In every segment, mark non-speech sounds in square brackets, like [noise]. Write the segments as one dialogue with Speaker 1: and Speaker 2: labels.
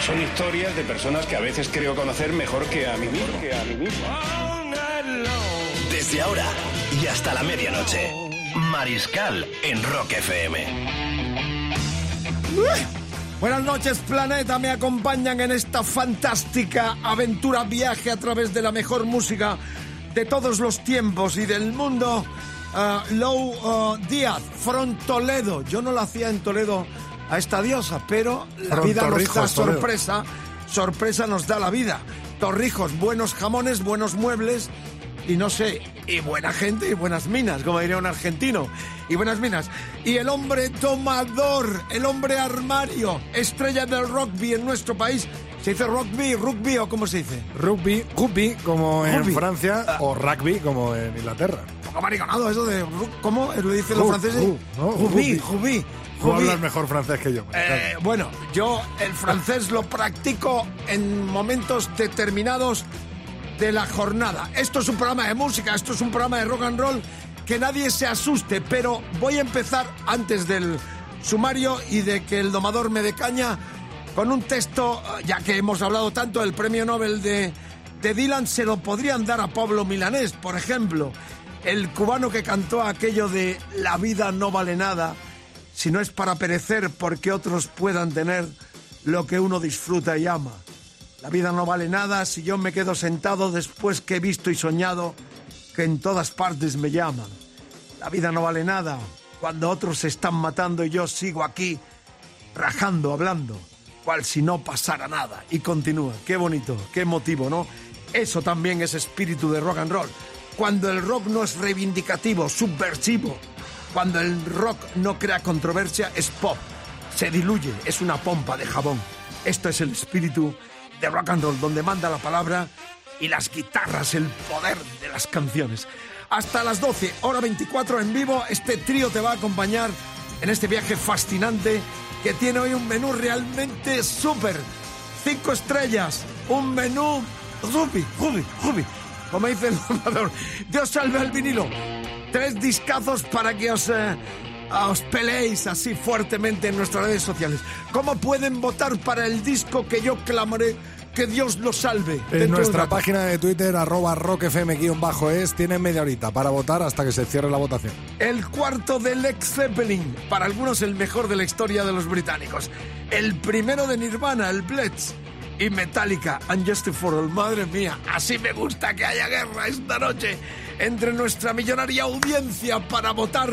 Speaker 1: Son historias de personas que a veces creo conocer mejor que a mí mismo. Que a mí mismo.
Speaker 2: Desde ahora y hasta la medianoche. Mariscal en Rock FM.
Speaker 3: Buenas noches, planeta. Me acompañan en esta fantástica aventura viaje a través de la mejor música de todos los tiempos y del mundo. Ah, Lou ah, Díaz, from Toledo. Yo no la hacía en Toledo a esta diosa, pero la vida nos da
Speaker 4: Toledo.
Speaker 3: sorpresa. Sorpresa nos da la vida. Torrijos, buenos jamones, buenos muebles y no sé, y buena gente y buenas minas, como diría un argentino. Y buenas minas. Y el hombre tomador, el hombre armario, estrella del rugby en nuestro país. ¿Se dice rugby, rugby o cómo se dice?
Speaker 4: Rugby, rugby como en
Speaker 3: Rugby.
Speaker 4: Francia o rugby como en Inglaterra.
Speaker 3: Poco mariconado eso de... ¿Cómo lo dicen los franceses?
Speaker 4: ru, ¿no?
Speaker 3: Rugby,
Speaker 4: Rugby.
Speaker 3: rugby.
Speaker 4: Tú hablas mejor francés que yo.
Speaker 3: Eh, bueno, yo el francés lo practico en momentos determinados de la jornada. Esto es un programa de música, esto es un programa de rock and roll, que nadie se asuste, pero voy a empezar antes del sumario y de que el domador me dé caña con un texto, ya que hemos hablado tanto del premio Nobel de, de Dylan, se lo podrían dar a Pablo Milanés, por ejemplo, el cubano que cantó aquello de La vida no vale nada si no es para perecer porque otros puedan tener lo que uno disfruta y ama. La vida no vale nada si yo me quedo sentado después que he visto y soñado que en todas partes me llaman. La vida no vale nada cuando otros se están matando y yo sigo aquí rajando, hablando, cual si no pasara nada. Y continúa. Qué bonito, qué emotivo, ¿no? Eso también es espíritu de rock and roll. Cuando el rock no es reivindicativo, subversivo, cuando el rock no crea controversia, es pop. Se diluye, es una pompa de jabón. Esto es el espíritu de rock and roll, donde manda la palabra y las guitarras, el poder de las canciones. Hasta las 12, hora 24 en vivo, este trío te va a acompañar en este viaje fascinante que tiene hoy un menú realmente súper. Cinco estrellas, un menú rubi, rubi, rubi, como dice el [laughs] domador. Dios salve al vinilo. Tres discazos para que os, eh, os peleéis así fuertemente en nuestras redes sociales. ¿Cómo pueden votar para el disco que yo clamaré que Dios lo salve?
Speaker 4: En nuestra página de Twitter, arroba rockfm-es, tienen media horita para votar hasta que se cierre la votación.
Speaker 3: El cuarto de Led Zeppelin, para algunos el mejor de la historia de los británicos. El primero de Nirvana, el Blitz. Y Metallica, Just for All. Madre mía, así me gusta que haya guerra esta noche entre nuestra millonaria audiencia para votar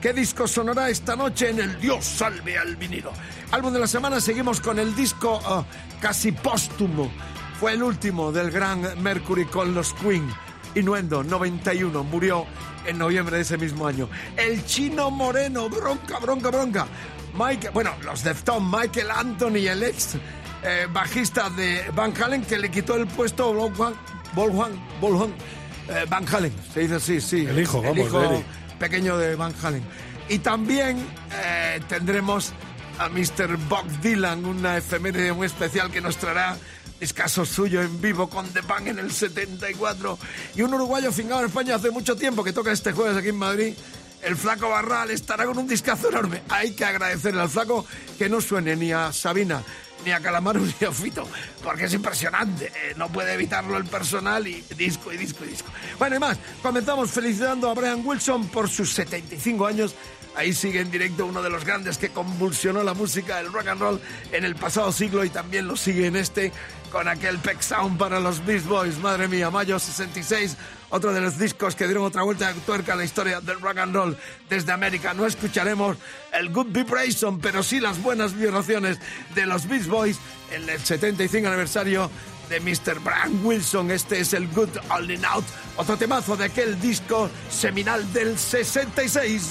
Speaker 3: qué disco sonará esta noche en el Dios salve al vinilo. Álbum de la semana, seguimos con el disco ah, casi póstumo. Fue el último del gran Mercury con los Queen. Inuendo, 91, murió en noviembre de ese mismo año. El chino moreno, bronca, bronca, bronca. Mike, bueno, los Deftones, Michael Anthony, el ex eh, bajista de Van Halen, que le quitó el puesto a Wolfgang, Wolfgang, Wolfgang, eh, Van Halen. Se dice así, sí.
Speaker 4: El hijo,
Speaker 3: el
Speaker 4: vamos,
Speaker 3: hijo
Speaker 4: de Eric.
Speaker 3: pequeño de Van Halen. Y también eh, tendremos a Mr. Bob Dylan, una efeméride muy especial que nos traerá discaso suyo en vivo con The Bang en el 74 y un uruguayo fingado en España hace mucho tiempo que toca este jueves aquí en Madrid el flaco Barral estará con un discazo enorme hay que agradecerle al flaco que no suene ni a Sabina ni a Calamaro ni a Fito porque es impresionante eh, no puede evitarlo el personal y disco y disco y disco. Bueno y más comenzamos felicitando a Brian Wilson por sus 75 años Ahí sigue en directo uno de los grandes que convulsionó la música del rock and roll en el pasado siglo y también lo sigue en este con aquel Peck Sound para los Beast Boys. Madre mía, mayo 66, otro de los discos que dieron otra vuelta de tuerca a la historia del rock and roll desde América. No escucharemos el Good Vibration, pero sí las buenas vibraciones de los Beast Boys en el 75 aniversario de Mr. Brian Wilson. Este es el Good Holding Out, otro temazo de aquel disco seminal del 66.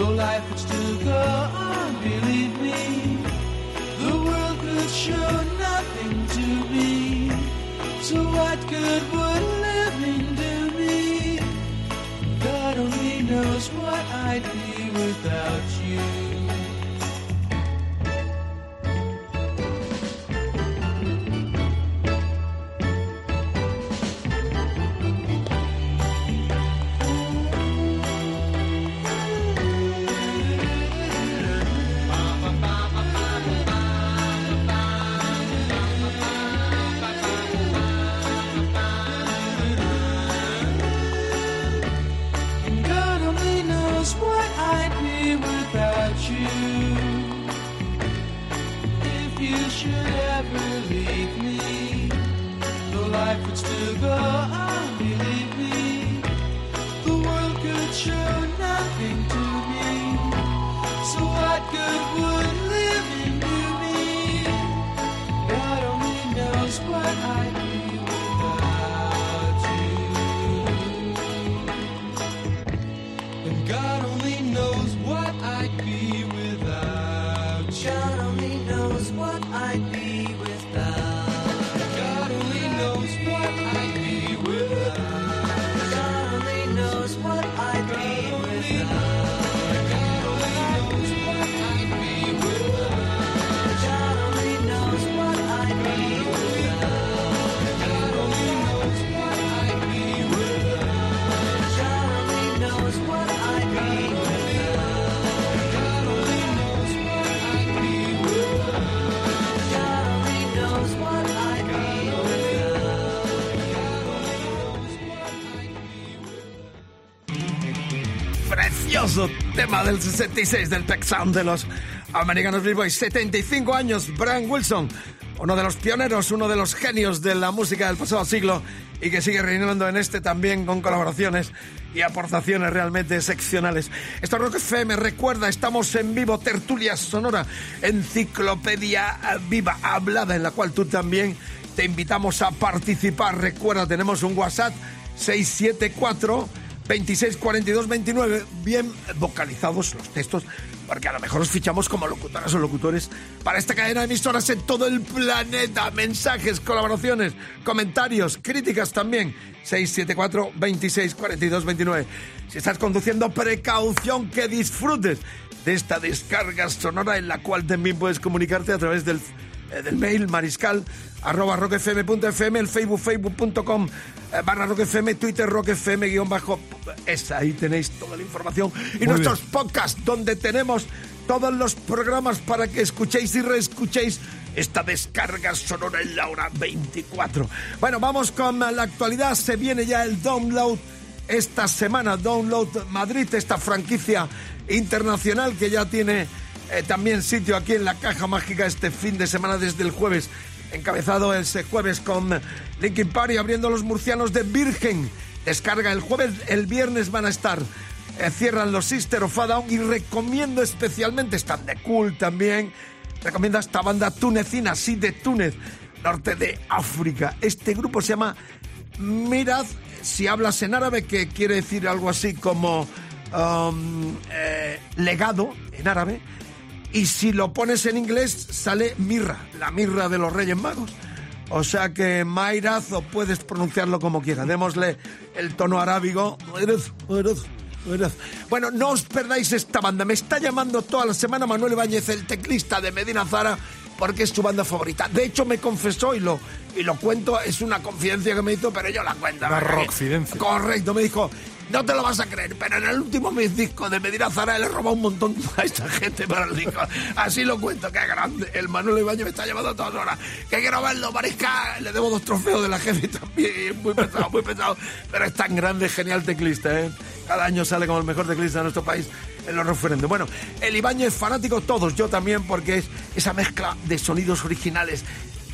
Speaker 5: though life would still go on, believe me, the world could show nothing to me. So what good would living do me? God only knows what I'd be without you.
Speaker 3: Tema del 66 del Tech de los americanos Boys. 75 años, Brian Wilson, uno de los pioneros, uno de los genios de la música del pasado siglo y que sigue reinando en este también con colaboraciones y aportaciones realmente excepcionales. Esto es Rock FM, recuerda, estamos en vivo, tertulia sonora, enciclopedia viva, hablada, en la cual tú también te invitamos a participar. Recuerda, tenemos un WhatsApp 674 26 42 29, bien vocalizados los textos, porque a lo mejor os fichamos como locutoras o locutores para esta cadena de emisoras en todo el planeta. Mensajes, colaboraciones, comentarios, críticas también. 674 26 42 29. Si estás conduciendo, precaución que disfrutes de esta descarga sonora en la cual también puedes comunicarte a través del del mail mariscal arroba rockfm.fm, el facebook facebook.com eh, barra rockfm, twitter rockfm guion bajo, es ahí tenéis toda la información. Y nuestros podcasts donde tenemos todos los programas para que escuchéis y reescuchéis esta descarga sonora en la hora 24. Bueno, vamos con la actualidad, se viene ya el download esta semana, Download Madrid, esta franquicia internacional que ya tiene eh, también sitio aquí en la caja mágica este fin de semana desde el jueves. Encabezado ese jueves con Linkin Park abriendo los murcianos de Virgen. Descarga el jueves, el viernes van a estar. eh, cierran los Sister of a y recomiendo especialmente, están de cool también. Recomiendo esta banda tunecina, sí, de Túnez, norte de África. Este grupo se llama Mirad, si hablas en árabe, que quiere decir algo así como um, eh, legado en árabe. Y si lo pones en inglés, sale mirra, la mirra de los Reyes Magos. O sea que Mairaz, o puedes pronunciarlo como quieras. Démosle el tono arábigo. Bueno, no os perdáis esta banda. Me está llamando toda la semana Manuel Ibáñez, el teclista de Medina Zara, porque es su banda favorita. De hecho, me confesó y lo, y lo cuento, es una confidencia que me hizo, pero yo la cuento.
Speaker 4: Una rockfidencia.
Speaker 3: Correcto, me dijo, No te lo vas a creer, pero en el último mis disco de Medina Zara le he robado un montón [laughs] a esta gente para el disco. Así lo cuento, qué grande. El Manuel Ibañez me está llevando a todas horas. Que quiero verlo, mariscal. Le debo dos trofeos de la jefe también. Muy pesado, muy pesado. Pero es tan grande, genial teclista, ¿eh? Cada año sale como el mejor teclista de nuestro país en los referendos. Bueno, el Ibáñez fanático todos, yo también, porque es esa mezcla de sonidos originales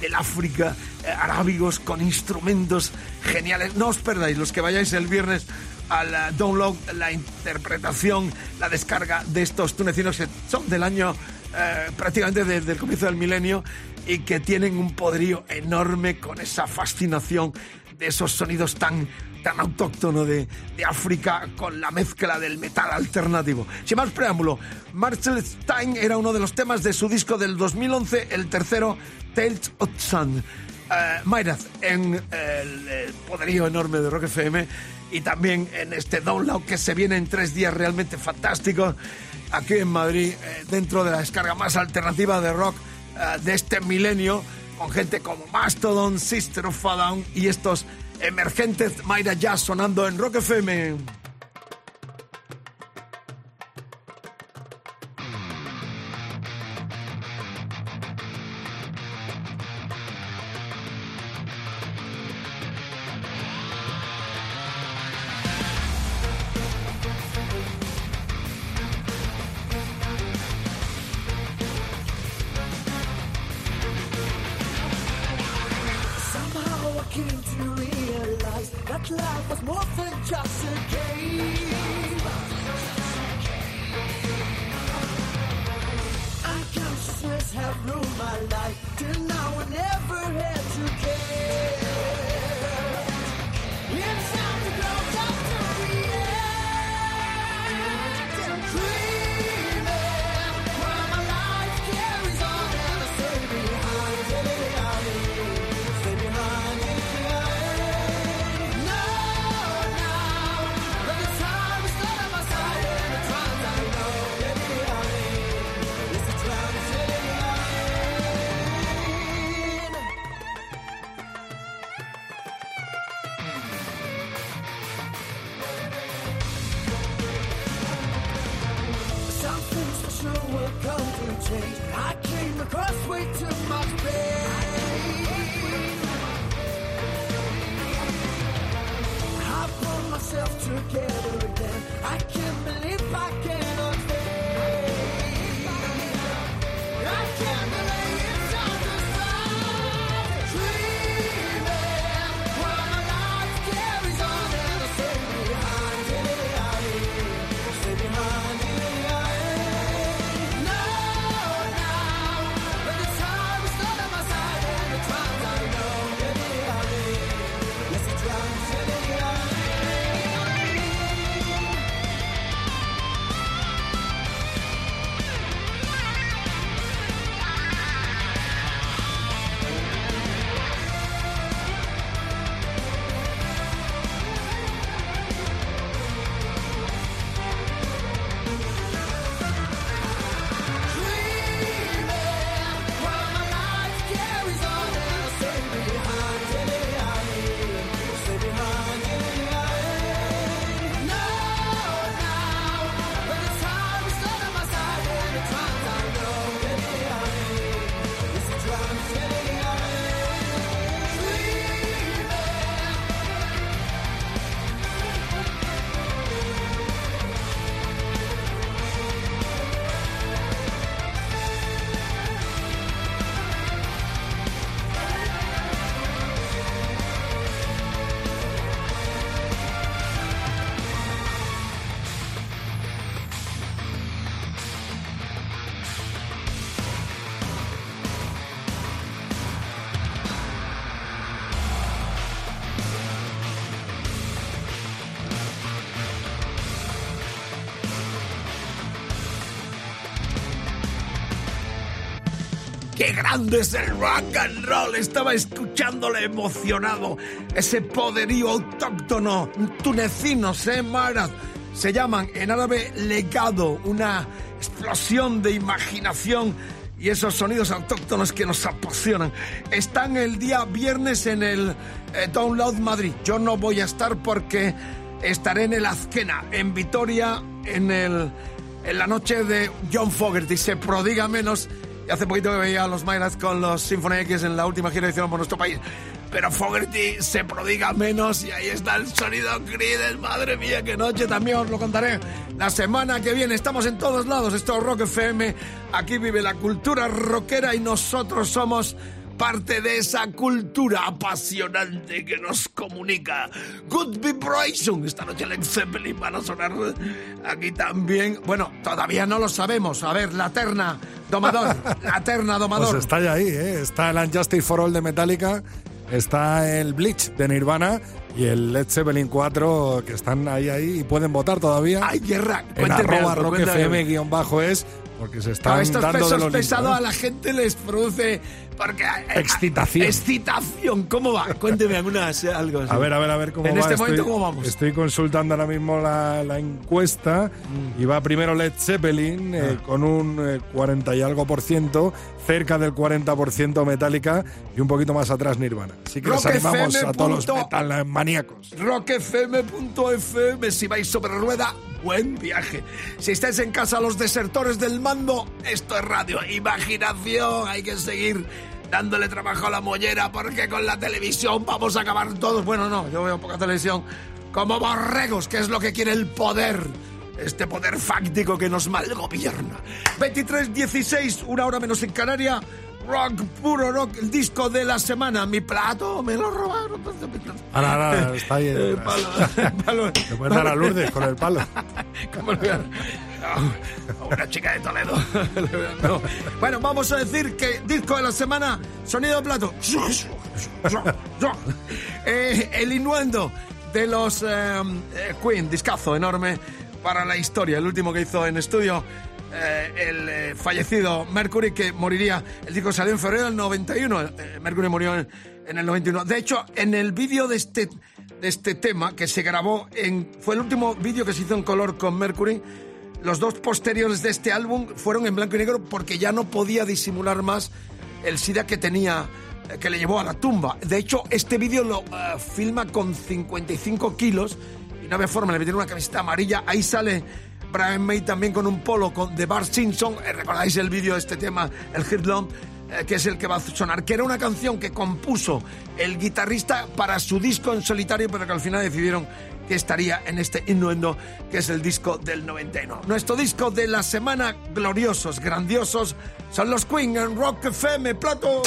Speaker 3: del África, eh, arábigos, con instrumentos geniales. No os perdáis, los que vayáis el viernes al download, la interpretación, la descarga de estos tunecinos que son del año eh, prácticamente desde el comienzo del milenio y que tienen un poderío enorme con esa fascinación de esos sonidos tan tan autóctono de, de África con la mezcla del metal alternativo. Sin más preámbulo, Marcel Stein era uno de los temas de su disco del 2011, el tercero, Tales of Sun. Eh, Mayraz, en el, el poderío enorme de Rock FM y también en este download que se viene en tres días realmente fantástico aquí en Madrid, eh, dentro de la descarga más alternativa de rock eh, de este milenio, con gente como Mastodon, Sister of a Down y estos emergentes Mayra Jazz sonando en Rock FM. Es el rock and roll! Estaba escuchándole emocionado. Ese poderío autóctono. Tunecinos, ¿eh, Marat? Se llaman en árabe legado, una explosión de imaginación y esos sonidos autóctonos que nos apasionan. Están el día viernes en el eh, Download Madrid. Yo no voy a estar porque estaré en el Azquena, en Vitoria, en, el, en la noche de John Fogerty. Se prodiga menos. Y hace poquito que veía a los Mayras con los Symphony X en la última gira que por nuestro país. Pero Fogerty se prodiga menos y ahí está el sonido Creedence. Madre mía, qué noche también os lo contaré la semana que viene. Estamos en todos lados. Esto es Rock FM. Aquí vive la cultura rockera y nosotros somos parte de esa cultura apasionante que nos comunica. Good Vibration. Esta noche Led Zeppelin van a sonar aquí también. Bueno, todavía no lo sabemos. A ver, la terna domador. [laughs] La terna domador.
Speaker 4: Pues está ya ahí, ¿eh? Está el Unjustice for All de Metallica, está el Bleach de Nirvana y el Led Zeppelin 4 que están ahí ahí y pueden votar todavía.
Speaker 3: Hay guerra.
Speaker 4: en arroba
Speaker 3: algo,
Speaker 4: porque se están
Speaker 3: estos
Speaker 4: dando de
Speaker 3: pesos
Speaker 4: lo
Speaker 3: pesados
Speaker 4: ¿eh?
Speaker 3: a la gente les produce porque eh,
Speaker 4: Excitación.
Speaker 3: excitación cómo va cuénteme algunas eh, algo así.
Speaker 4: A ver, a ver, a ver cómo
Speaker 3: en
Speaker 4: va.
Speaker 3: este
Speaker 4: Estoy-
Speaker 3: momento cómo vamos
Speaker 4: Estoy consultando ahora mismo la, la encuesta y va primero Led Zeppelin eh, con un eh, 40 y algo por ciento, cerca del 40 por ciento Metallica y un poquito más atrás Nirvana. Así que les animamos a todos los metal maníacos.
Speaker 3: rockfm.fm si vais sobre rueda buen viaje. Si estáis en casa los desertores del mando esto es radio imaginación. Hay que seguir dándole trabajo a la mollera porque con la televisión vamos a acabar todos. Bueno no yo veo poca televisión. Como borregos que es lo que quiere el poder. Este poder fáctico que nos malgobierna. 23.16 una hora menos en Canaria Rock, puro rock, el disco de la semana. Mi plato me lo robaron.
Speaker 4: Ahora, ahora, está ahí. [laughs]
Speaker 3: Eh, palo, [laughs] palo.
Speaker 4: Puedes dar a Lourdes con el palo. [laughs]
Speaker 3: ¿Cómo le voy a- No, una chica de Toledo. No. Bueno, vamos a decir que disco de la semana, sonido de plato. Eh, el innuendo de los eh, eh, Queen, discazo enorme para la historia. El último que hizo en estudio. Eh, el eh, fallecido Mercury que moriría el disco salió en febrero del 91 eh, Mercury murió en, en el 91 de hecho en el vídeo de este de este tema que se grabó en fue el último vídeo que se hizo en color con Mercury los dos posteriores de este álbum fueron en blanco y negro porque ya no podía disimular más el SIDA que tenía, que le llevó a la tumba. De hecho, este vídeo lo eh, filma con 55 kilos y no había forma, le metieron una camiseta amarilla. Ahí sale Brian May también con un polo con, de Bart Simpson. Eh, ¿Recordáis el vídeo de este tema, el Lump? eh, que es el que va a sonar, que era una canción que compuso el guitarrista para su disco en solitario, pero que al final decidieron que estaría en este innuendo, que es el disco del 91. Nuestro disco de la semana, gloriosos, grandiosos, son los Queen en Rock FM, Plato.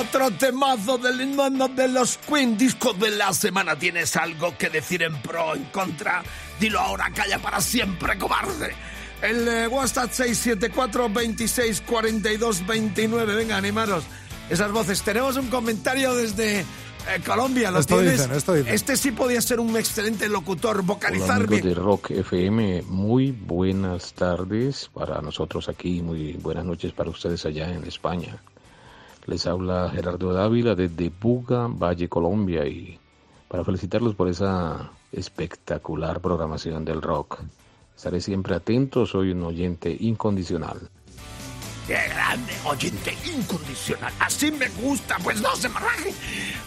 Speaker 3: Otro temazo del himno de los Queen, disco de la semana. ¿Tienes algo que decir en pro o en contra? Dilo ahora, calla para siempre, cobarde. El eh, WhatsApp 674 26 42 29. Venga, animaros. Esas voces. Tenemos un comentario desde eh, Colombia. ¿Lo
Speaker 4: Esto
Speaker 3: tienes?
Speaker 4: dicen, esto dicen.
Speaker 3: Este sí podía ser un excelente locutor,
Speaker 6: Hola
Speaker 3: vocalizar
Speaker 6: amigos
Speaker 3: bien.
Speaker 6: de Rock FM, muy buenas tardes para nosotros aquí, muy buenas noches para ustedes allá en España. Les habla Gerardo Dávila desde Buga, Valle, Colombia y para felicitarlos por esa espectacular programación del rock. Estaré siempre atento, soy un oyente incondicional.
Speaker 3: ¡Qué grande! Oyente incondicional. Así me gusta, pues no se me raje.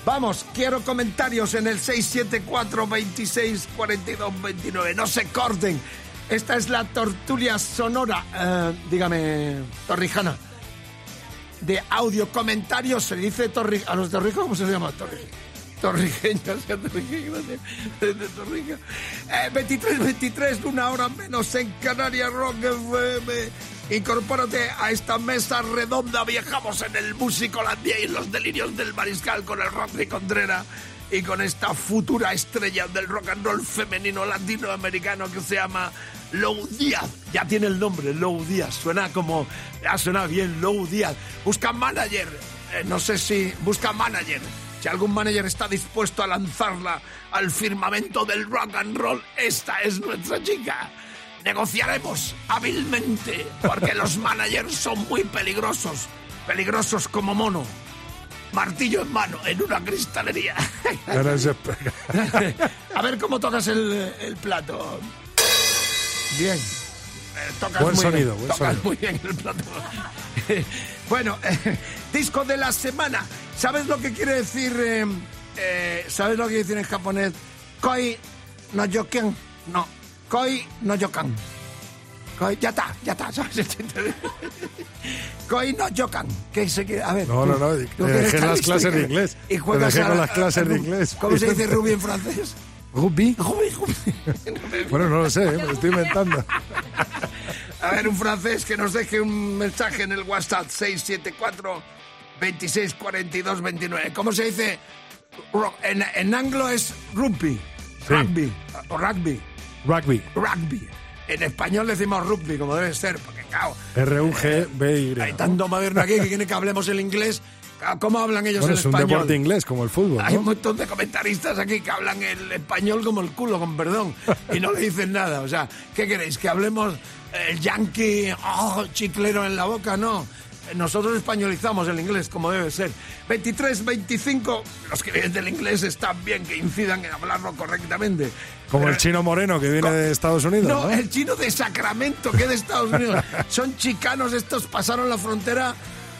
Speaker 3: Vamos, quiero comentarios en el 674 26 42 29. No se corten. Esta es la tortulia sonora, eh, dígame, Torrijana. De audio comentarios, se dice torri a los torrijos, ¿cómo se llama? Torri Torrijeños, [laughs] gracias. De Torrija. Eh, 23, 23, una hora menos en Canarias Rock FM. Incorpórate a esta mesa redonda. Viajamos en el Musicolandia y en los delirios del mariscal con el Rodri Contreras y con esta futura estrella del rock and roll femenino latinoamericano que se llama Lou Díaz. Ya tiene el nombre, Lou Díaz. Suena como. Ya suena bien, Lou Díaz. Busca manager. Eh, no sé si. Busca manager. Si algún manager está dispuesto a lanzarla al firmamento del rock and roll, esta es nuestra chica. Negociaremos hábilmente, porque los managers son muy peligrosos, peligrosos como mono. Martillo en mano, en una cristalería. [laughs] [laughs] A ver cómo tocas el, el plato. Bien. Eh, tocas
Speaker 4: Buen
Speaker 3: muy
Speaker 4: sonido,
Speaker 3: bien,
Speaker 4: buen
Speaker 3: tocas
Speaker 4: sonido.
Speaker 3: muy bien el plato. [laughs] bueno, eh, disco de la semana. ¿Sabes lo que quiere decir? eh, eh, ¿Sabes lo que quiere decir en japonés? Koi no yoken. No. Koi no yokan. Koi, ya está, ya está. [laughs] Koi no yokan. ¿Qué se quiere? A ver.
Speaker 4: No, no, no, te
Speaker 3: que
Speaker 4: dejé las clases de
Speaker 3: que-
Speaker 4: inglés.
Speaker 3: Y juegas
Speaker 4: dejé
Speaker 3: a-
Speaker 4: con las clases de inglés.
Speaker 3: ¿Cómo se dice Ruby en francés? [laughs]
Speaker 4: Rugby. [laughs] Bueno, no lo sé, ¿eh? me lo estoy inventando.
Speaker 3: A ver, un francés que nos deje un mensaje en el WhatsApp 674 26 42 29. ¿Cómo se dice? En, en anglo es rugby.
Speaker 4: Sí.
Speaker 3: Rugby. O rugby.
Speaker 4: Rugby.
Speaker 3: Rugby. En español decimos rugby, como debe ser, porque claro,
Speaker 4: R-U-G-B-Y.
Speaker 3: hay tanto moderno aquí que quiere que hablemos el inglés. ¿Cómo hablan ellos
Speaker 4: Bueno,
Speaker 3: el
Speaker 4: es un
Speaker 3: español?
Speaker 4: deporte inglés, como el fútbol,
Speaker 3: Hay un montón de comentaristas aquí que hablan el español como el culo, con perdón, y no le dicen nada. O sea, ¿qué queréis? ¿Que hablemos el yankee oh, chiclero en la boca? No. Nosotros españolizamos el inglés como debe ser. 23, 25, los que vienen del inglés están bien que incidan en hablarlo correctamente.
Speaker 4: Como
Speaker 3: Pero-
Speaker 4: el chino moreno que viene de Estados Unidos,
Speaker 3: no,
Speaker 4: ¿no?
Speaker 3: el chino de Sacramento, que es de Estados Unidos. [laughs] Son chicanos estos, pasaron la frontera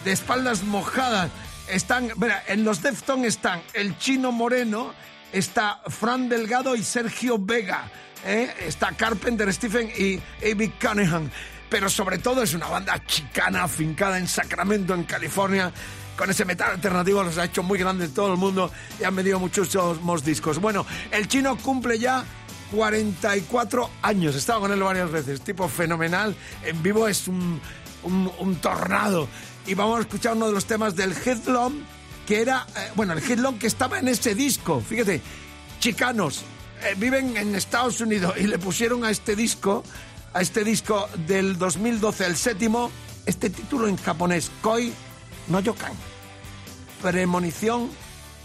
Speaker 3: de espaldas mojadas. Están, mira, en los Deftones están el chino moreno, está Fran Delgado y Sergio Vega. ¿eh? Está Carpenter, Stephen y A.B. Cunningham. Pero sobre todo es una banda chicana afincada en Sacramento, en California. Con ese metal alternativo los ha hecho muy grandes todo el mundo y han vendido muchísimos discos. Bueno, el chino cumple ya 44 años. He estado con él varias veces. Tipo fenomenal. En vivo es un tornado. Y vamos a escuchar uno de los temas del Headlong, que era, eh, bueno, el Headlong que estaba en ese disco. Fíjate, chicanos, eh, viven en Estados Unidos y le pusieron a este disco, a este disco del 2012, el séptimo, este título en japonés, Koi no Yokan. Premonición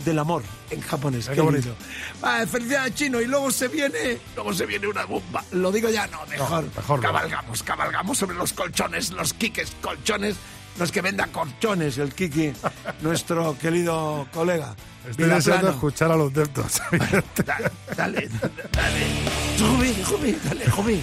Speaker 3: del amor en japonés.
Speaker 4: Qué bonito.
Speaker 3: Ah, felicidades chino y luego se viene, luego se viene una bomba. Lo digo ya, no, mejor.
Speaker 4: No, mejor no.
Speaker 3: cabalgamos, cabalgamos sobre los colchones, los quiques colchones, los que venda colchones, el Kiki, [laughs] nuestro querido colega.
Speaker 4: Estoy deseando
Speaker 3: Vilaplano.
Speaker 4: escuchar a los Deftones. [laughs]
Speaker 3: Dale, dale, dale. Rubi, Rubi, dale, Rubi.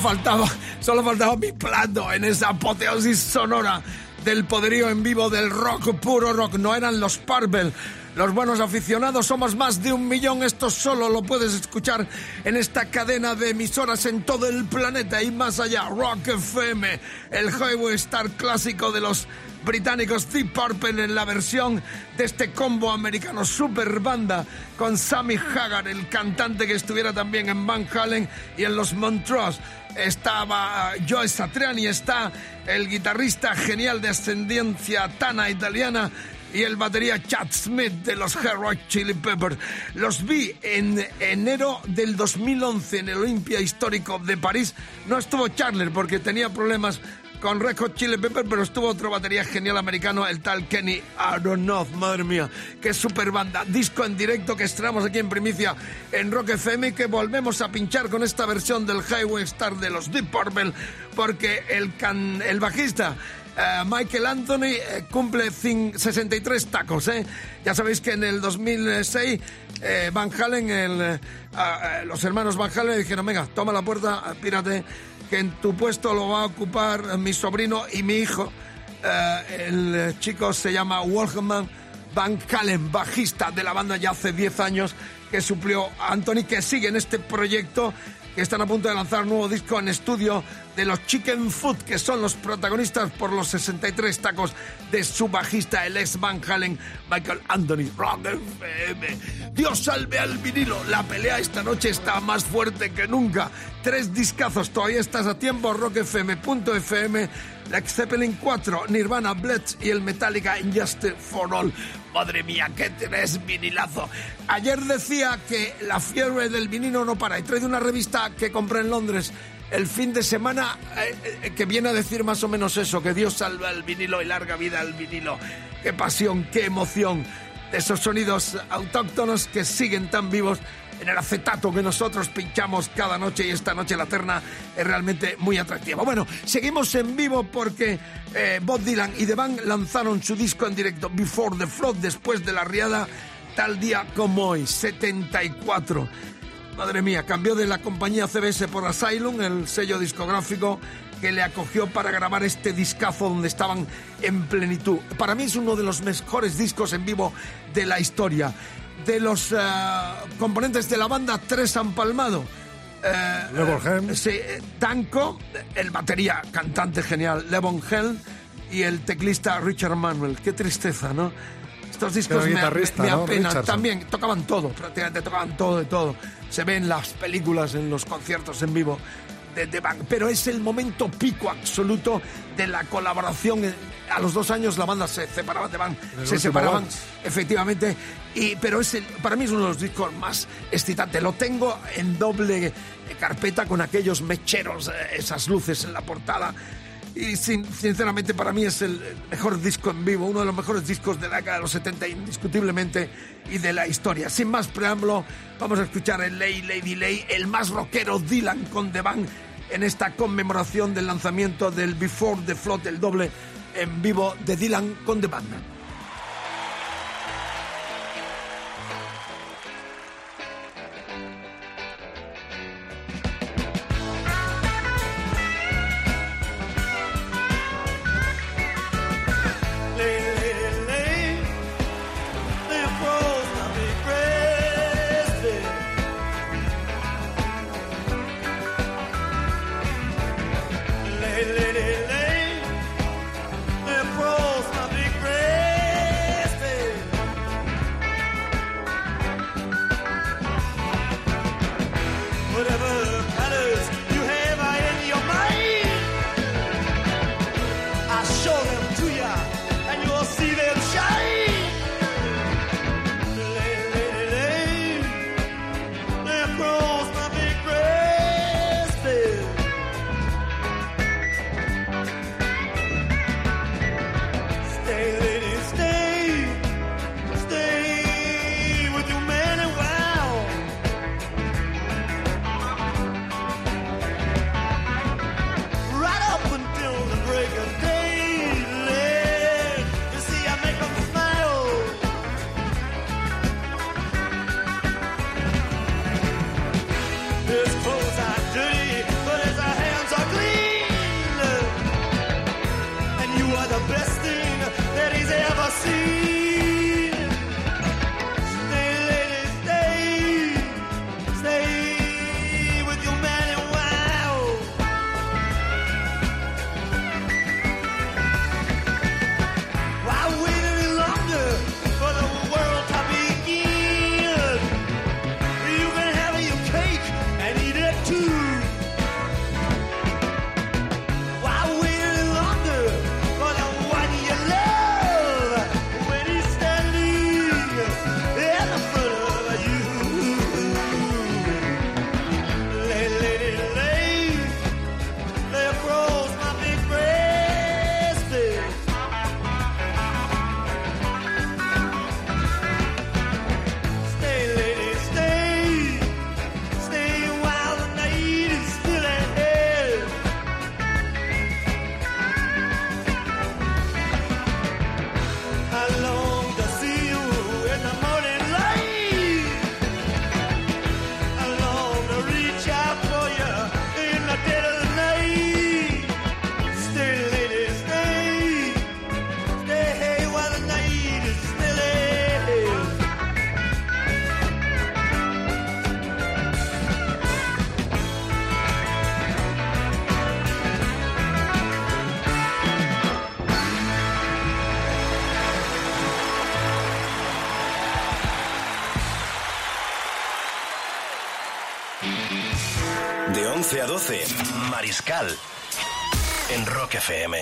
Speaker 3: Faltaba, solo faltaba mi plato en esa apoteosis sonora del poderío en vivo del rock, puro rock. No eran los Purple. Los buenos aficionados somos más de un millón. Esto solo lo puedes escuchar en esta cadena de emisoras en todo el planeta y más allá. Rock FM, el Highway Star clásico de los británicos Deep Purple en la versión de este combo americano super banda con Sammy Hagar, el cantante que estuviera también en Van Halen y en los Montrose. Estaba Joe Satriani, está el guitarrista genial de ascendencia tana italiana y el batería Chad Smith de los Hot Chili Peppers. Los vi en enero del 2011 en el Olimpia Histórico de París. No estuvo Charler porque tenía problemas con Red Hot Chili Peppers, pero estuvo otro batería genial americano, el tal Kenny Aronoff. Madre mía, qué super banda. Disco en directo que estrenamos aquí en primicia en Rock FM y que volvemos a pinchar con esta versión del Highway Star de los Deep Purple porque el, can- el bajista eh, Michael Anthony eh, cumple cin- 63 tacos. ¿eh? Ya sabéis que en el 2006 eh, Van Halen, los hermanos Van Halen dijeron, venga, toma la puerta, pírate, que en tu puesto lo va a ocupar mi sobrino y mi hijo. El chico se llama Wolfman Van Halen, bajista de la banda ya hace 10 años, que suplió a Anthony, que sigue en este proyecto que están a punto de lanzar un nuevo disco en estudio de los Chicken Food, que son los protagonistas por los 63 tacos de su bajista, el ex Van Halen, Michael Anthony. Rock FM. Dios salve al vinilo. La pelea esta noche está más fuerte que nunca. Tres discazos, todavía estás a tiempo. rockfm.fm, Led Zeppelin 4, Nirvana, Blitz y el Metallica Injustice for All. Madre mía, qué tres vinilazo. Ayer decía que la fiebre del vinilo no para. He traído una revista que compré en Londres el fin de semana eh, eh, que viene a decir más o menos eso, que Dios salva el vinilo y larga vida al vinilo. Qué pasión, qué emoción esos sonidos autóctonos que siguen tan vivos en el acetato que nosotros pinchamos cada noche y esta noche la terna es realmente muy atractiva. Bueno, seguimos en vivo porque eh, Bob Dylan y The Band lanzaron su disco en directo Before the Flood, después de la riada, tal día como hoy, 74. Madre mía, cambió de la compañía CBS por Asylum, el sello discográfico que le acogió para grabar este discazo donde estaban en plenitud. Para mí es uno de los mejores discos en vivo de la historia. De los eh, componentes de la banda, tres han palmado. Eh,
Speaker 4: Levon Helm.
Speaker 3: Sí, eh, Danko, el batería, cantante genial, Levon Helm y el teclista Richard Manuel. Qué tristeza, ¿no? Estos discos me, me- me
Speaker 4: ¿no?
Speaker 3: apenan.
Speaker 4: Richardson.
Speaker 3: También tocaban todo, prácticamente tocaban todo de todo. Se ven las películas, en los conciertos en vivo de The Band. Pero es el momento pico absoluto de la colaboración. A los dos años la banda se separaba de Band,
Speaker 4: el
Speaker 3: se separaban efectivamente. Y, pero es el- para mí es uno de los discos más excitantes. Lo tengo en doble carpeta con aquellos mecheros, eh, esas luces en la portada. Y sin- sinceramente para mí es el mejor disco en vivo, uno de los mejores discos de la década de los 70 indiscutiblemente y de la historia. Sin más preámbulo, vamos a escuchar el Lay Lady Lay, el más rockero Dylan con The Band en esta conmemoración del lanzamiento del Before the Flood, el doble en vivo de Dylan con The Band.
Speaker 2: En Rock FM.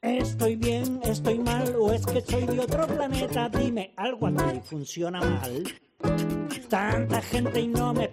Speaker 7: Estoy bien, estoy mal, o es que soy de otro planeta. Dime, algo aquí funciona mal. Tanta gente y no me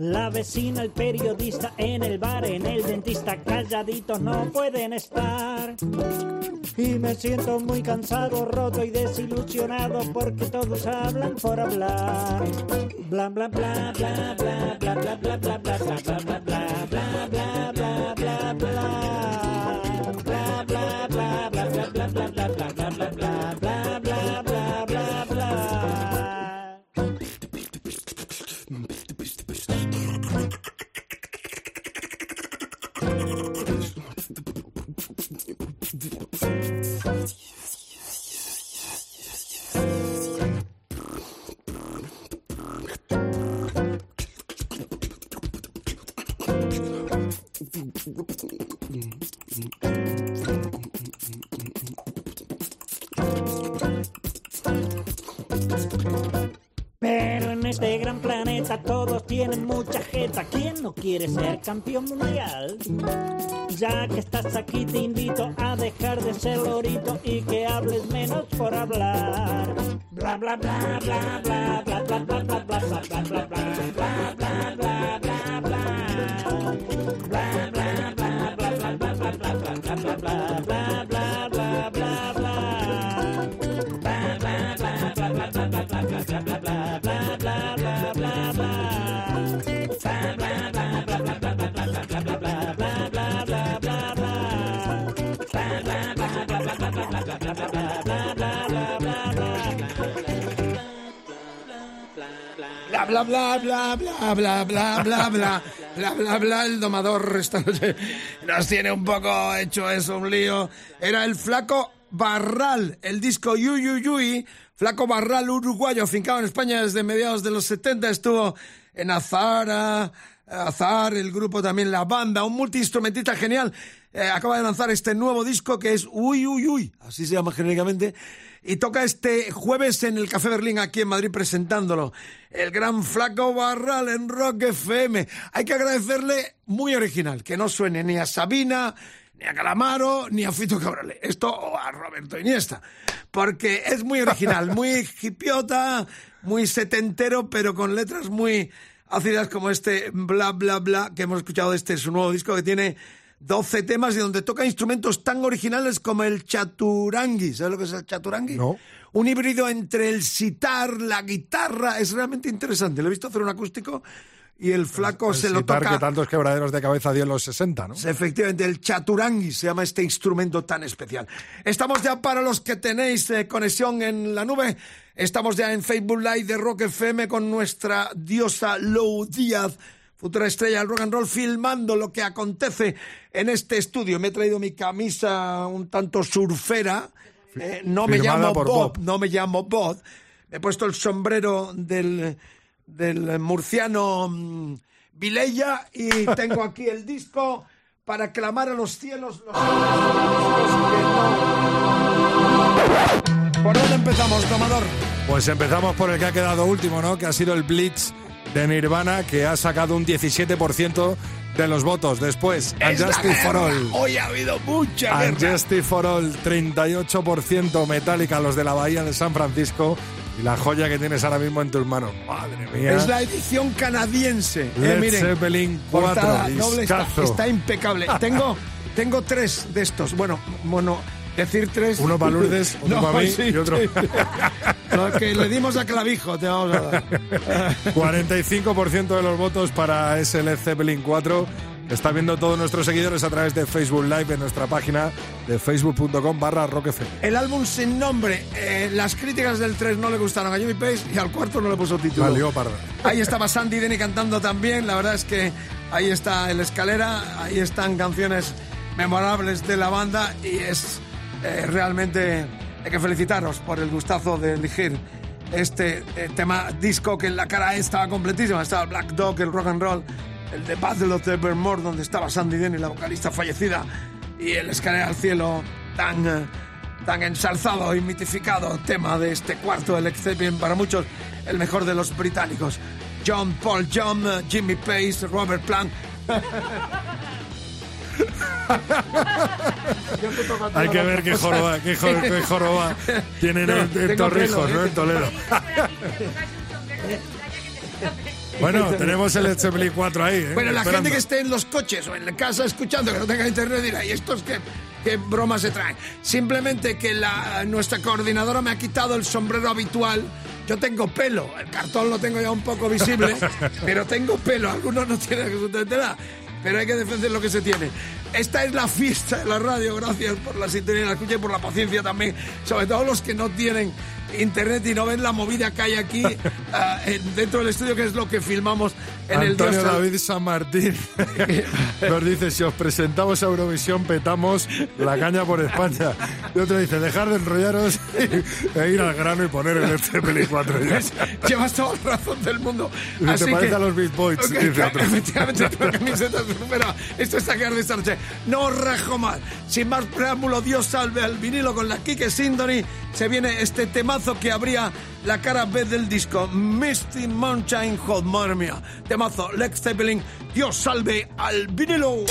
Speaker 7: la vecina, el periodista, en el bar, en el dentista, calladitos no pueden estar. Y me siento muy cansado, roto y desilusionado porque todos hablan por hablar. Bla bla bla bla bla bla bla bla bla bla bla gran planeta todos tienen mucha jeta. ¿Quién no quiere ser campeón mundial? Ya que estás aquí te invito a dejar de ser lorito y que hables menos por hablar. Bla bla bla bla bla bla bla bla bla bla bla bla bla bla bla bla bla bla bla. Bla bla bla bla bla bla bla bla bla bla Bla bla bla bla bla bla bla
Speaker 3: bla bla bla bla el domador esta noche nos tiene un poco hecho eso un lío era el flaco Barral el disco Yui flaco Barral uruguayo afincado en España desde mediados de los 70 estuvo en Azara Azar, el grupo también, la banda, un multiinstrumentista genial. Eh, acaba de lanzar este nuevo disco que es Uy Uy Uy, así se llama genéricamente, y toca este jueves en el Café Berlín aquí en Madrid presentándolo. El gran Flaco Barral en Rock FM. Hay que agradecerle muy original, que no suene ni a Sabina, ni a Calamaro, ni a Fito Cabrales. Esto o a Roberto Iniesta. Porque es muy original, [laughs] muy hipiota, muy setentero, pero con letras muy ácidas como este bla bla bla que hemos escuchado de este su nuevo disco que tiene 12 temas y donde toca instrumentos tan originales como el chaturangui. ¿Sabes lo que es el chaturangui?
Speaker 4: No.
Speaker 3: Un híbrido entre el sitar, la guitarra. Es realmente interesante. Le he visto hacer un acústico y el flaco
Speaker 4: El
Speaker 3: se lo toca.
Speaker 4: que tantos quebraderos de cabeza dio en los 60, ¿no?
Speaker 3: Efectivamente, el chaturangui se llama este instrumento tan especial. Estamos ya para los que tenéis eh, conexión en la nube. Estamos ya en Facebook Live de Rock FM con nuestra diosa Lou Díaz, futura estrella del rock and roll, filmando lo que acontece en este estudio. Me he traído mi camisa un tanto surfera. Eh, no me llamo Bob,
Speaker 4: Bob.
Speaker 3: no me llamo Bob. Me he puesto el sombrero del, del murciano mm, Vilella y tengo aquí el disco para clamar a los cielos los ¿Por dónde empezamos, tomador?
Speaker 4: Pues empezamos por el que ha quedado último, ¿no? Que ha sido el Blitz de Nirvana, que ha sacado un 17% de los votos. Después, Unjustice for. All.
Speaker 3: Hoy ha habido mucha.
Speaker 4: Unjustice for All, 38% Metallica, los de la Bahía de San Francisco. Y la joya que tienes ahora mismo en tus manos. Madre mía.
Speaker 3: Es la edición canadiense. eh,
Speaker 4: Led
Speaker 3: miren.
Speaker 4: Zeppelin 4,
Speaker 3: Portada doble, está, impecable. [laughs] Tengo, tengo tres de estos. Bueno, bueno, decir tres.
Speaker 4: Uno para Lourdes, [laughs] otro
Speaker 3: No,
Speaker 4: para mí
Speaker 3: sí,
Speaker 4: y otro.
Speaker 3: sí. [laughs] Lo que le dimos a clavijo, te vamos a dar. [laughs]
Speaker 4: 45% de los votos para ese Led Zeppelin 4. está viendo todos nuestros seguidores a través de Facebook Live en nuestra página de facebook.com barra.
Speaker 3: El álbum sin nombre, eh, las críticas del 3 no le gustaron a Jimmy Page y al cuarto no le puso título.
Speaker 4: Valió parda.
Speaker 3: Ahí estaba Sandy Denny cantando también. La verdad es que ahí está el escalera, ahí están canciones memorables de la banda y es eh, realmente hay que felicitaros por el gustazo de elegir este eh, tema disco que en la cara A estaba completísima. Estaba el Black Dog, el rock and roll, el The Battle of the Evermore, donde estaba Sandy Denny, la vocalista fallecida, y el escalera al cielo tan. eh, tan ensalzado y mitificado tema de este cuarto del Zeppelin, para muchos el mejor de los británicos. John Paul John, Jimmy Page, Robert Plant. [laughs]
Speaker 4: Hay que ver qué joroba, qué, jor- qué joroba tienen
Speaker 3: No,
Speaker 4: en, Torrijos,
Speaker 3: pelo,
Speaker 4: ¿no?
Speaker 3: ¿eh?
Speaker 4: En Toledo. Bueno, tenemos el Zeppelin 4 ahí, ¿eh?
Speaker 3: Bueno, la
Speaker 4: Esperando.
Speaker 3: gente que esté en los coches o en la casa escuchando, que no tenga internet, dirá, ¿y estos qué, qué bromas se traen? Simplemente que la, nuestra coordinadora me ha quitado el sombrero habitual. Yo tengo pelo, el cartón lo tengo ya un poco visible, [laughs] pero tengo pelo. Algunos no tienen absolutamente nada, pero hay que defender lo que se tiene. Esta es la fiesta de la radio, gracias por la sintonía, la escucha y por la paciencia también, sobre todo los que no tienen internet y no ven la movida que hay aquí [laughs] en- dentro del estudio, que es lo que filmamos en el
Speaker 4: Antonio
Speaker 3: Dios Sal-
Speaker 4: David San Martín [laughs] nos dice, si os presentamos a Eurovisión, petamos la caña por España. Y otro dice, dejar de enrollaros e ir al grano y poner el Zeppelin 4 ya. [laughs]
Speaker 3: Llevas toda la razón del mundo.
Speaker 4: Dice,
Speaker 3: Así
Speaker 4: "Te parece
Speaker 3: que-
Speaker 4: a los Beach Boys",
Speaker 3: Ok,
Speaker 4: dice otro.
Speaker 3: Efectivamente, camiseta supera. Esto está que arde esta noche. No os rajo más. Sin más preámbulo, Dios salve al vinilo con la Kike Sindoni. Se viene este que abría la cara B del disco. Misty Mountain Hot, madre mía. Temazo, Lex Zeppelin. Dios salve al vinilo.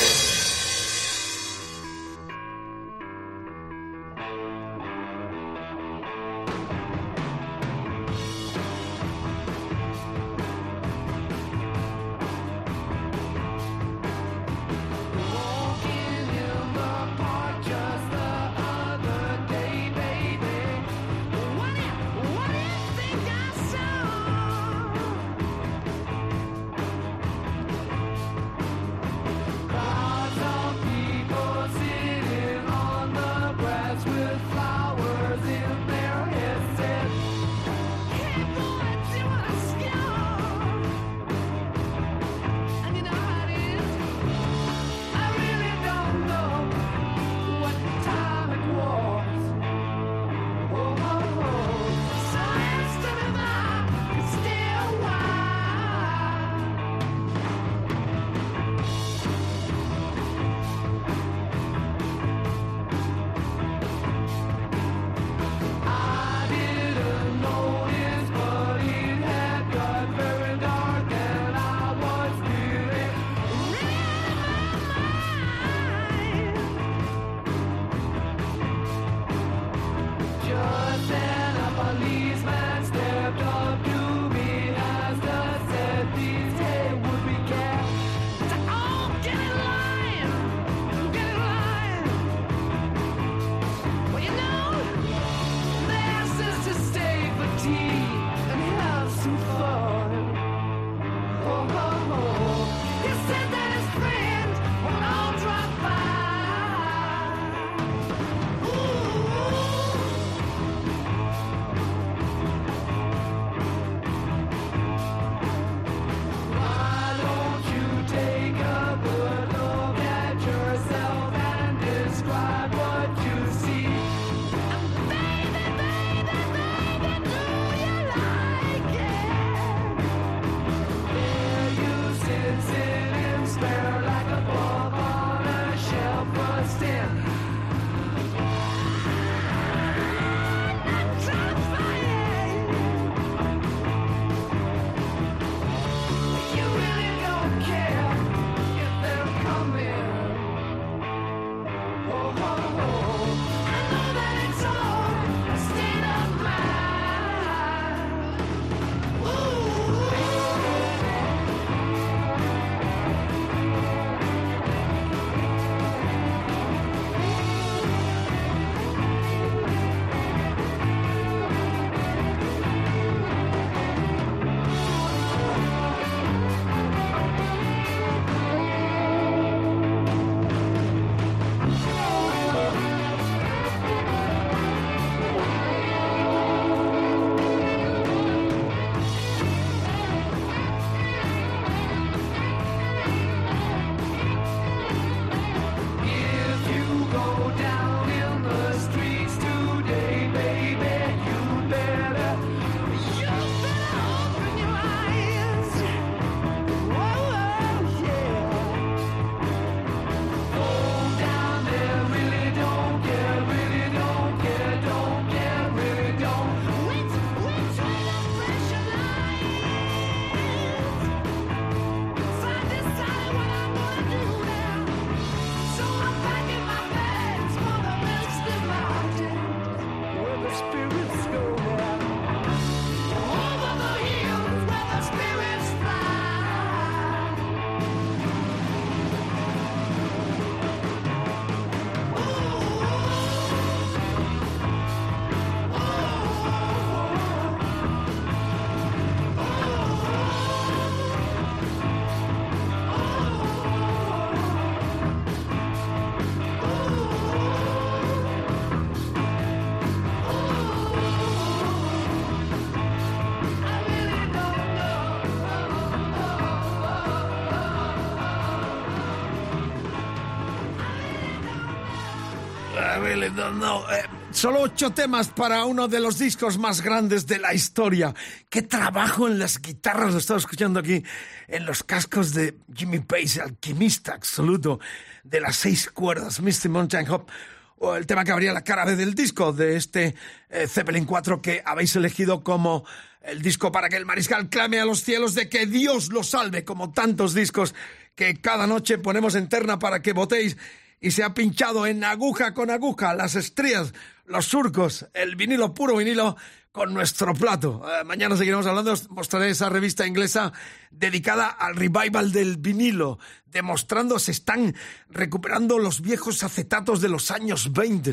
Speaker 3: Don't know. Eh, solo ocho temas para uno de los discos más grandes de la historia. Qué trabajo en las guitarras, lo estaba escuchando aquí en los cascos de Jimmy Page, alquimista absoluto de las seis cuerdas, Mr. Mountain Hop. O el tema que abría la cara B del disco de este eh, Zeppelin 4 que habéis elegido como el disco para que el mariscal clame a los cielos de que Dios lo salve, como tantos discos que cada noche ponemos en terna para que votéis y se ha pinchado en aguja con aguja las estrías, los surcos, el vinilo, puro vinilo con nuestro plato. Eh, mañana seguiremos hablando, os mostraré esa revista inglesa dedicada al revival del vinilo, demostrando se están recuperando los viejos acetatos de los años 20,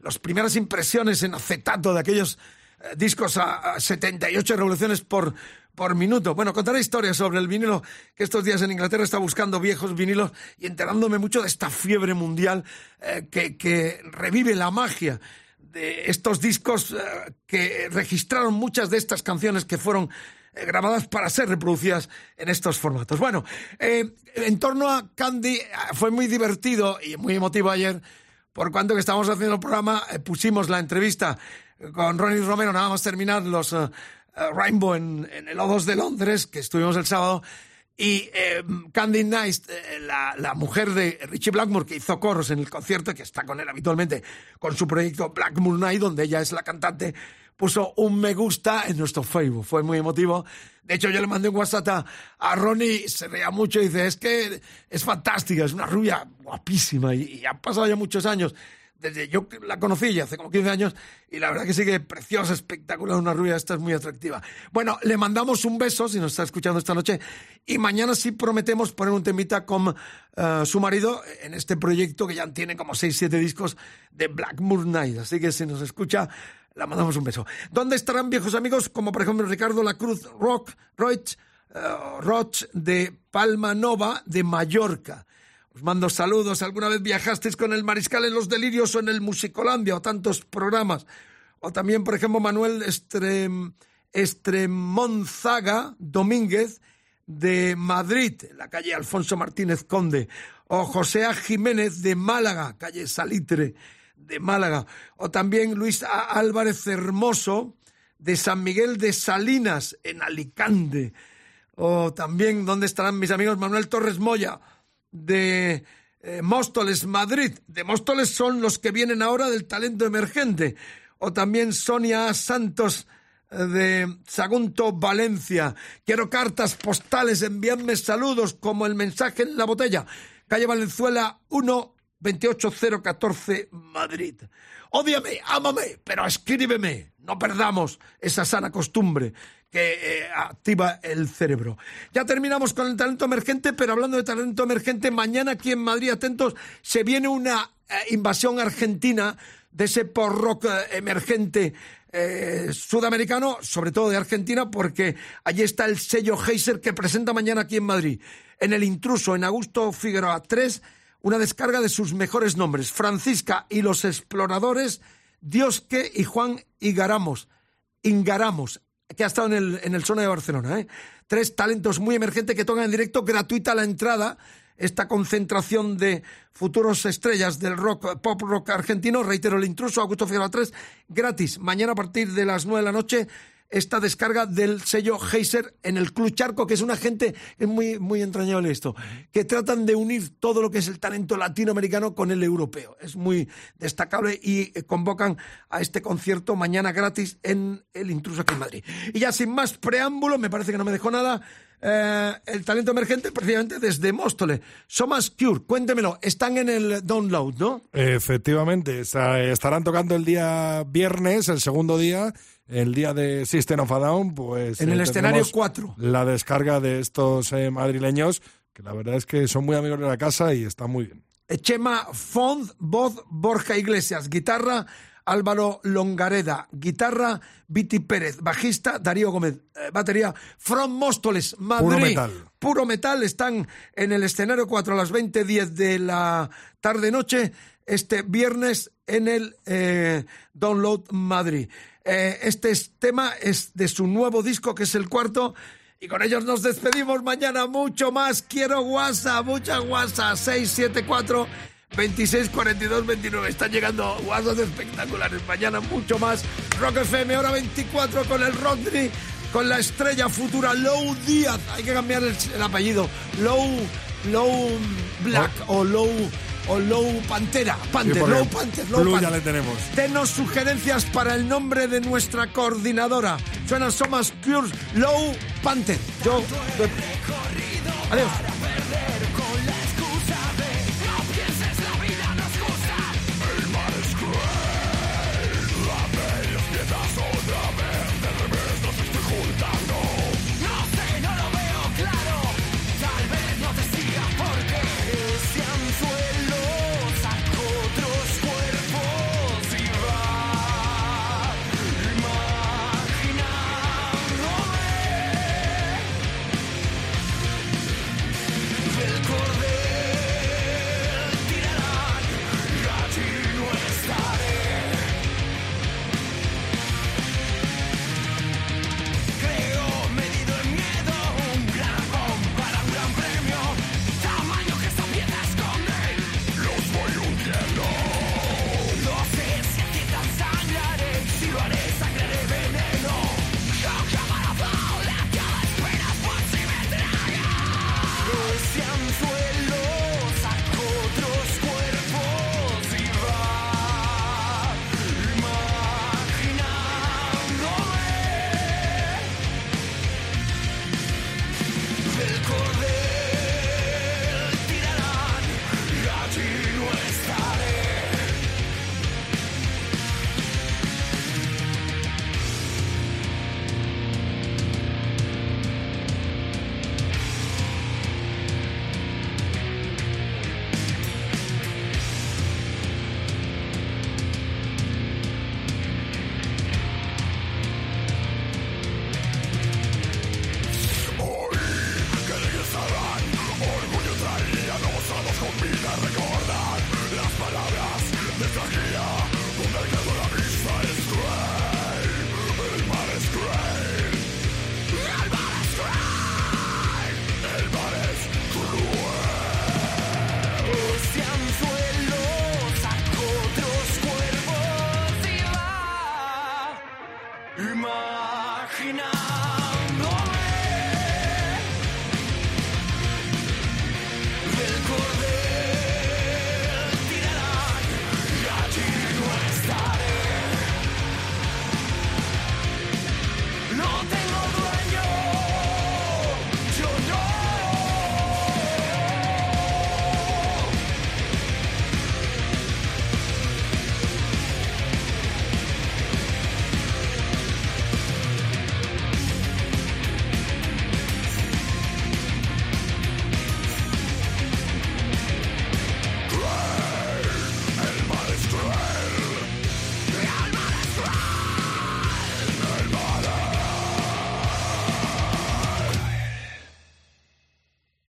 Speaker 3: las primeras impresiones en acetato de aquellos eh, discos a, a 78 revoluciones por, por minuto. Bueno, contaré historias sobre el vinilo que estos días en Inglaterra está buscando viejos vinilos y enterándome mucho de esta fiebre mundial eh, que, revive la magia de estos discos eh, que registraron muchas de estas canciones que fueron eh, grabadas para ser reproducidas en estos formatos. Bueno, en torno a Candy fue muy divertido y muy emotivo ayer, por cuanto que estábamos haciendo el programa, pusimos la entrevista con Ronnie Romero, nada más terminar los Rainbow en, el O2 de Londres, que estuvimos el sábado, y eh, Candy Nice, eh, la, la mujer de Richie Blackmore, que hizo coros en el concierto, que está con él habitualmente, con su proyecto Blackmore Night, donde ella es la cantante, puso un me gusta en nuestro Facebook. Fue muy emotivo. De hecho, yo le mandé un WhatsApp a, a Ronnie, se reía mucho y dice, es que es fantástica, es una rubia guapísima y, y han pasado ya muchos años. Desde yo la conocí ya hace como 15 años y la verdad que sigue preciosa, espectacular, una rubia, esta es muy atractiva. Bueno, le mandamos un beso si nos está escuchando esta noche y mañana sí prometemos poner un temita con eh, su marido en este proyecto que ya tiene como 6-7 discos de Blackmoor Night. Así que si nos escucha, la mandamos un beso. ¿Dónde estarán viejos amigos como por ejemplo Ricardo La Cruz Rock, Roch, eh, Roch de Palma Nova de Mallorca? Os mando saludos. ¿Alguna vez viajasteis con el Mariscal en los Delirios o en el Musicolandia o tantos programas? O también, por ejemplo, Manuel Estrem, Estremonzaga Domínguez de Madrid, la calle Alfonso Martínez Conde. O José A. Jiménez de Málaga, calle Salitre de Málaga. O también Luis. Álvarez Hermoso de San Miguel de Salinas, en Alicante. O también, ¿dónde estarán mis amigos? Manuel Torres Moya de eh, Móstoles, Madrid. De Móstoles son los que vienen ahora del talento emergente. O también Sonia Santos eh, de Sagunto, Valencia. Quiero cartas postales, enviadme saludos como el mensaje en la botella. Calle Valenzuela 1 28014 Madrid. Ódiame, ámame, pero escríbeme. No perdamos esa sana costumbre que eh, activa el cerebro. Ya terminamos con el talento emergente, pero hablando de talento emergente, mañana aquí en Madrid, atentos, se viene una eh, invasión argentina de ese pop rock eh, emergente sudamericano, sobre todo de Argentina, porque allí está el sello Heiser que presenta mañana aquí en Madrid, en El Intruso, en Augusto Figueroa 3, una descarga de sus mejores nombres, Francisca y los Exploradores, Diosque y Juan Igaramos, Ingaramos, que ha estado en el, en el Zona de Barcelona. ¿eh? Tres talentos muy emergentes que tocan en directo, gratuita la entrada. Esta concentración de futuros estrellas del rock, pop rock argentino, reitero el intruso, Augusto Figueroa 3, gratis. Mañana a partir de las 9 de la noche, esta descarga del sello Heiser en el Club Charco, que es una gente, es muy, muy entrañable esto, que tratan de unir todo lo que es el talento latinoamericano con el europeo. Es muy destacable y eh, convocan a este concierto mañana gratis en el Intruso aquí en Madrid. Y ya sin más preámbulo, me parece que no me dejó nada. eh, el talento emergente precisamente desde Móstoles. Somas Cure, cuéntemelo, están en el download, ¿no?
Speaker 4: Efectivamente, esa- estarán tocando el día viernes, el segundo día, el día de System of a Down, pues...
Speaker 3: En el
Speaker 4: eh,
Speaker 3: escenario
Speaker 4: tendremos
Speaker 3: 4.
Speaker 4: La descarga de estos eh, madrileños, que la verdad es que son muy amigos de la casa y está muy bien.
Speaker 3: Chema Font, voz Borja Iglesias, guitarra Álvaro Longareda, guitarra Viti Pérez, bajista Darío Gómez, eh, batería From Móstoles, Madrid.
Speaker 4: Puro metal.
Speaker 3: Puro metal, están en el escenario 4 a las 20.10 de la tarde-noche, este viernes en el eh, Download Madrid. Eh, este es- tema es de su nuevo disco, que es el cuarto, y con ellos nos despedimos mañana mucho más. Quiero WhatsApp, mucha WhatsApp, 674 26 42 29. Están llegando guardas espectaculares. Mañana mucho más. Rock FM, hora 24 con el Rodri, con la estrella futura Low Díaz. Hay que cambiar el, el apellido. Low, Low Black o Low, o Low Pantera. Panther,
Speaker 4: Sí,
Speaker 3: Low Panther, Low
Speaker 4: Blue ya
Speaker 3: Panther.
Speaker 4: le tenemos.
Speaker 3: Denos sugerencias para el nombre de nuestra coordinadora. Suena Somas Cures Low Panther. Yo. Adiós.